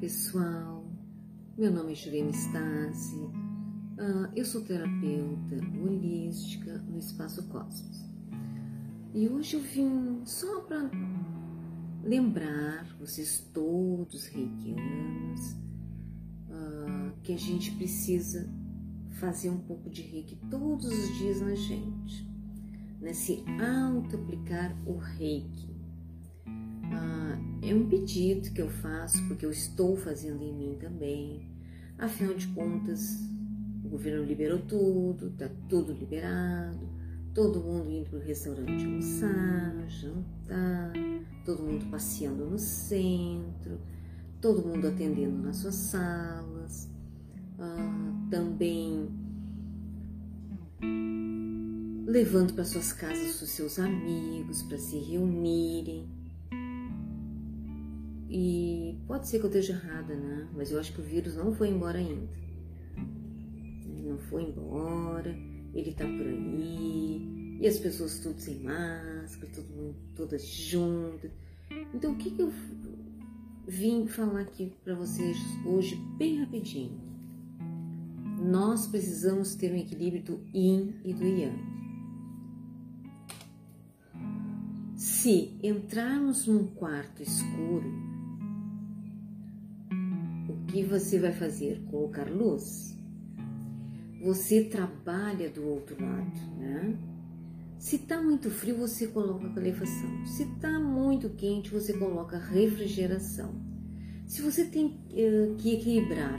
pessoal, meu nome é Juliana Stasi, uh, eu sou terapeuta holística no Espaço Cosmos. E hoje eu vim só para lembrar vocês todos reikianos uh, que a gente precisa fazer um pouco de reiki todos os dias na gente, né? se auto-aplicar o reiki é um pedido que eu faço porque eu estou fazendo em mim também. Afinal de contas, o governo liberou tudo, tá tudo liberado, todo mundo indo para o restaurante almoçar, jantar, todo mundo passeando no centro, todo mundo atendendo nas suas salas, ah, também levando para suas casas os seus amigos para se reunirem e pode ser que eu esteja errada, né? Mas eu acho que o vírus não foi embora ainda. Ele não foi embora, ele tá por aí, e as pessoas tudo sem máscara, todo mundo, todas juntas. Então, o que, que eu vim falar aqui para vocês hoje, bem rapidinho? Nós precisamos ter um equilíbrio do yin e do yang. Se entrarmos num quarto escuro, que você vai fazer? Colocar luz. Você trabalha do outro lado, né? Se está muito frio, você coloca calefação. Se está muito quente, você coloca refrigeração. Se você tem uh, que equilibrar,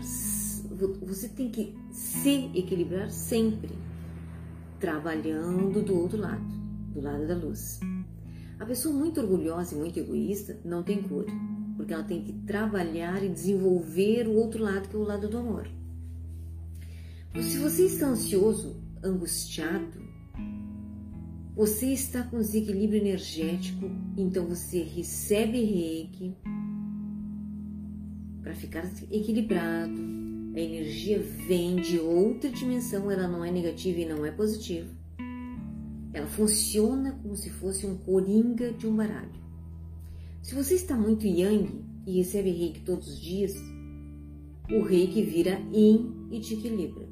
você tem que se equilibrar sempre, trabalhando do outro lado, do lado da luz. A pessoa muito orgulhosa e muito egoísta não tem cura porque ela tem que trabalhar e desenvolver o outro lado, que é o lado do amor. Se você está ansioso, angustiado, você está com desequilíbrio energético, então você recebe reiki para ficar equilibrado. A energia vem de outra dimensão, ela não é negativa e não é positiva. Ela funciona como se fosse um coringa de um baralho. Se você está muito yang e recebe reiki todos os dias, o reiki vira yin e te equilibra.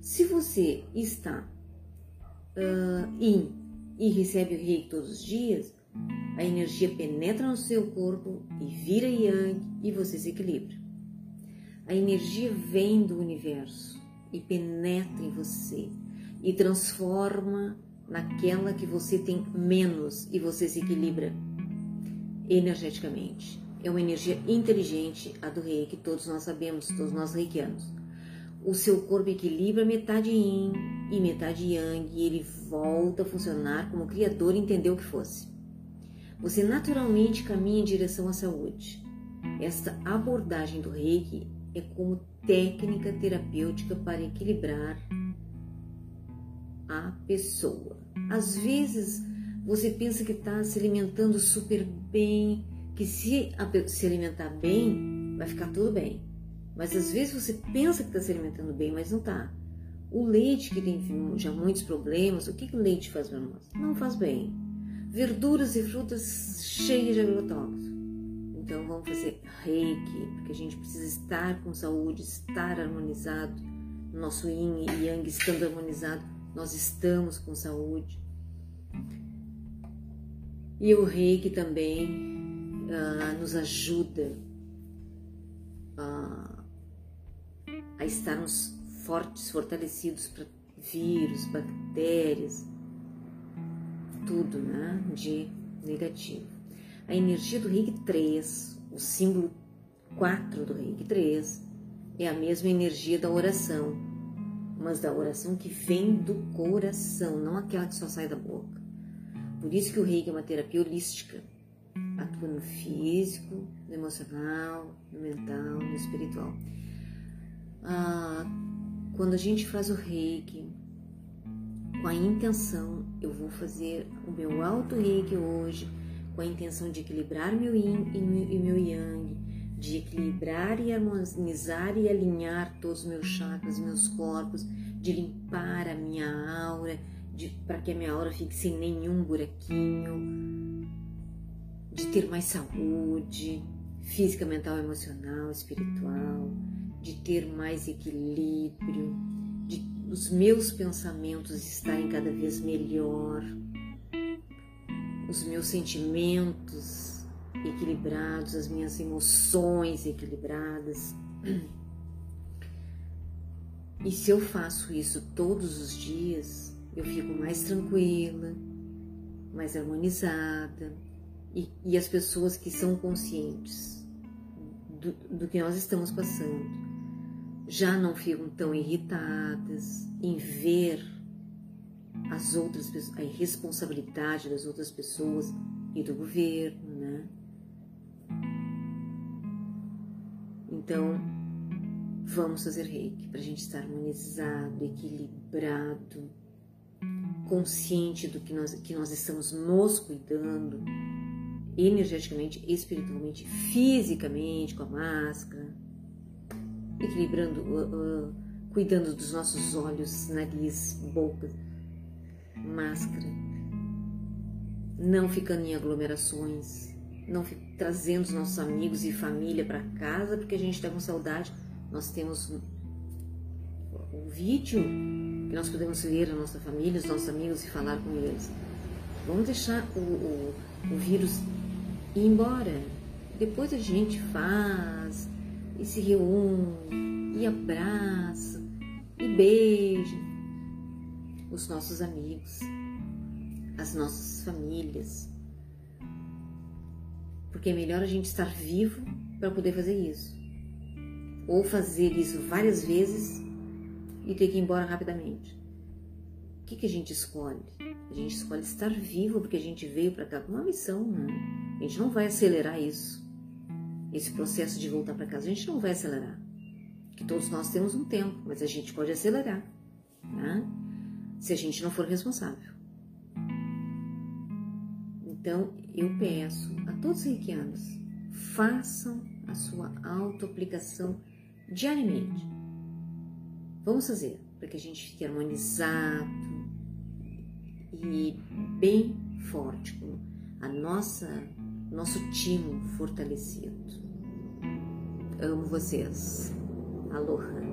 Se você está uh, yin e recebe o reiki todos os dias, a energia penetra no seu corpo e vira yang e você se equilibra. A energia vem do universo e penetra em você e transforma naquela que você tem menos e você se equilibra energeticamente. É uma energia inteligente, a do reiki, todos nós sabemos, todos nós reikianos. O seu corpo equilibra metade yin e metade yang e ele volta a funcionar como o Criador entendeu que fosse. Você naturalmente caminha em direção à saúde. Esta abordagem do reiki é como técnica terapêutica para equilibrar a pessoa. Às vezes você pensa que está se alimentando super bem, que se se alimentar bem, vai ficar tudo bem. Mas às vezes você pensa que está se alimentando bem, mas não está. O leite, que tem já muitos problemas, o que, que o leite faz para nós? Não faz bem. Verduras e frutas cheias de agrotóxicos. Então vamos fazer reiki, porque a gente precisa estar com saúde, estar harmonizado. Nosso yin e yang estando harmonizado, nós estamos com saúde. E o reiki também uh, nos ajuda a, a estarmos fortes, fortalecidos para vírus, bactérias, tudo né, de negativo. A energia do Reiki 3, o símbolo 4 do Reiki 3, é a mesma energia da oração, mas da oração que vem do coração, não aquela que só sai da boca. Por isso que o reiki é uma terapia holística. Atua no físico, no emocional, no mental, no espiritual. Ah, quando a gente faz o reiki com a intenção, eu vou fazer o meu alto reiki hoje, com a intenção de equilibrar meu yin e meu yang, de equilibrar e harmonizar e alinhar todos os meus chakras, meus corpos, de limpar a minha aura, para que a minha aura fique sem nenhum buraquinho, de ter mais saúde, física, mental, emocional, espiritual, de ter mais equilíbrio, de os meus pensamentos estarem cada vez melhor, os meus sentimentos equilibrados, as minhas emoções equilibradas. E se eu faço isso todos os dias, eu fico mais tranquila, mais harmonizada, e, e as pessoas que são conscientes do, do que nós estamos passando já não ficam tão irritadas em ver as outras a irresponsabilidade das outras pessoas e do governo, né? Então, vamos fazer reiki para a gente estar harmonizado, equilibrado, consciente do que nós, que nós estamos nos cuidando, energeticamente, espiritualmente, fisicamente, com a máscara, equilibrando, uh, uh, cuidando dos nossos olhos, nariz, boca, máscara, não ficando em aglomerações, não trazendo os nossos amigos e família para casa porque a gente está com saudade. Nós temos o vídeo nós podemos ver a nossa família, os nossos amigos e falar com eles. Vamos deixar o, o, o vírus ir embora. Depois a gente faz e se reúne e abraça e beija os nossos amigos, as nossas famílias. Porque é melhor a gente estar vivo para poder fazer isso. Ou fazer isso várias vezes e ter que ir embora rapidamente. O que, que a gente escolhe? A gente escolhe estar vivo porque a gente veio para cá com uma missão, né? A gente não vai acelerar isso. Esse processo de voltar para casa, a gente não vai acelerar. Que todos nós temos um tempo, mas a gente pode acelerar, né? Se a gente não for responsável. Então, eu peço a todos os reikianos, façam a sua autoaplicação diariamente. Vamos fazer para que a gente fique harmonizado e bem forte, com a nossa nosso timo fortalecido. Amo vocês. Aloha.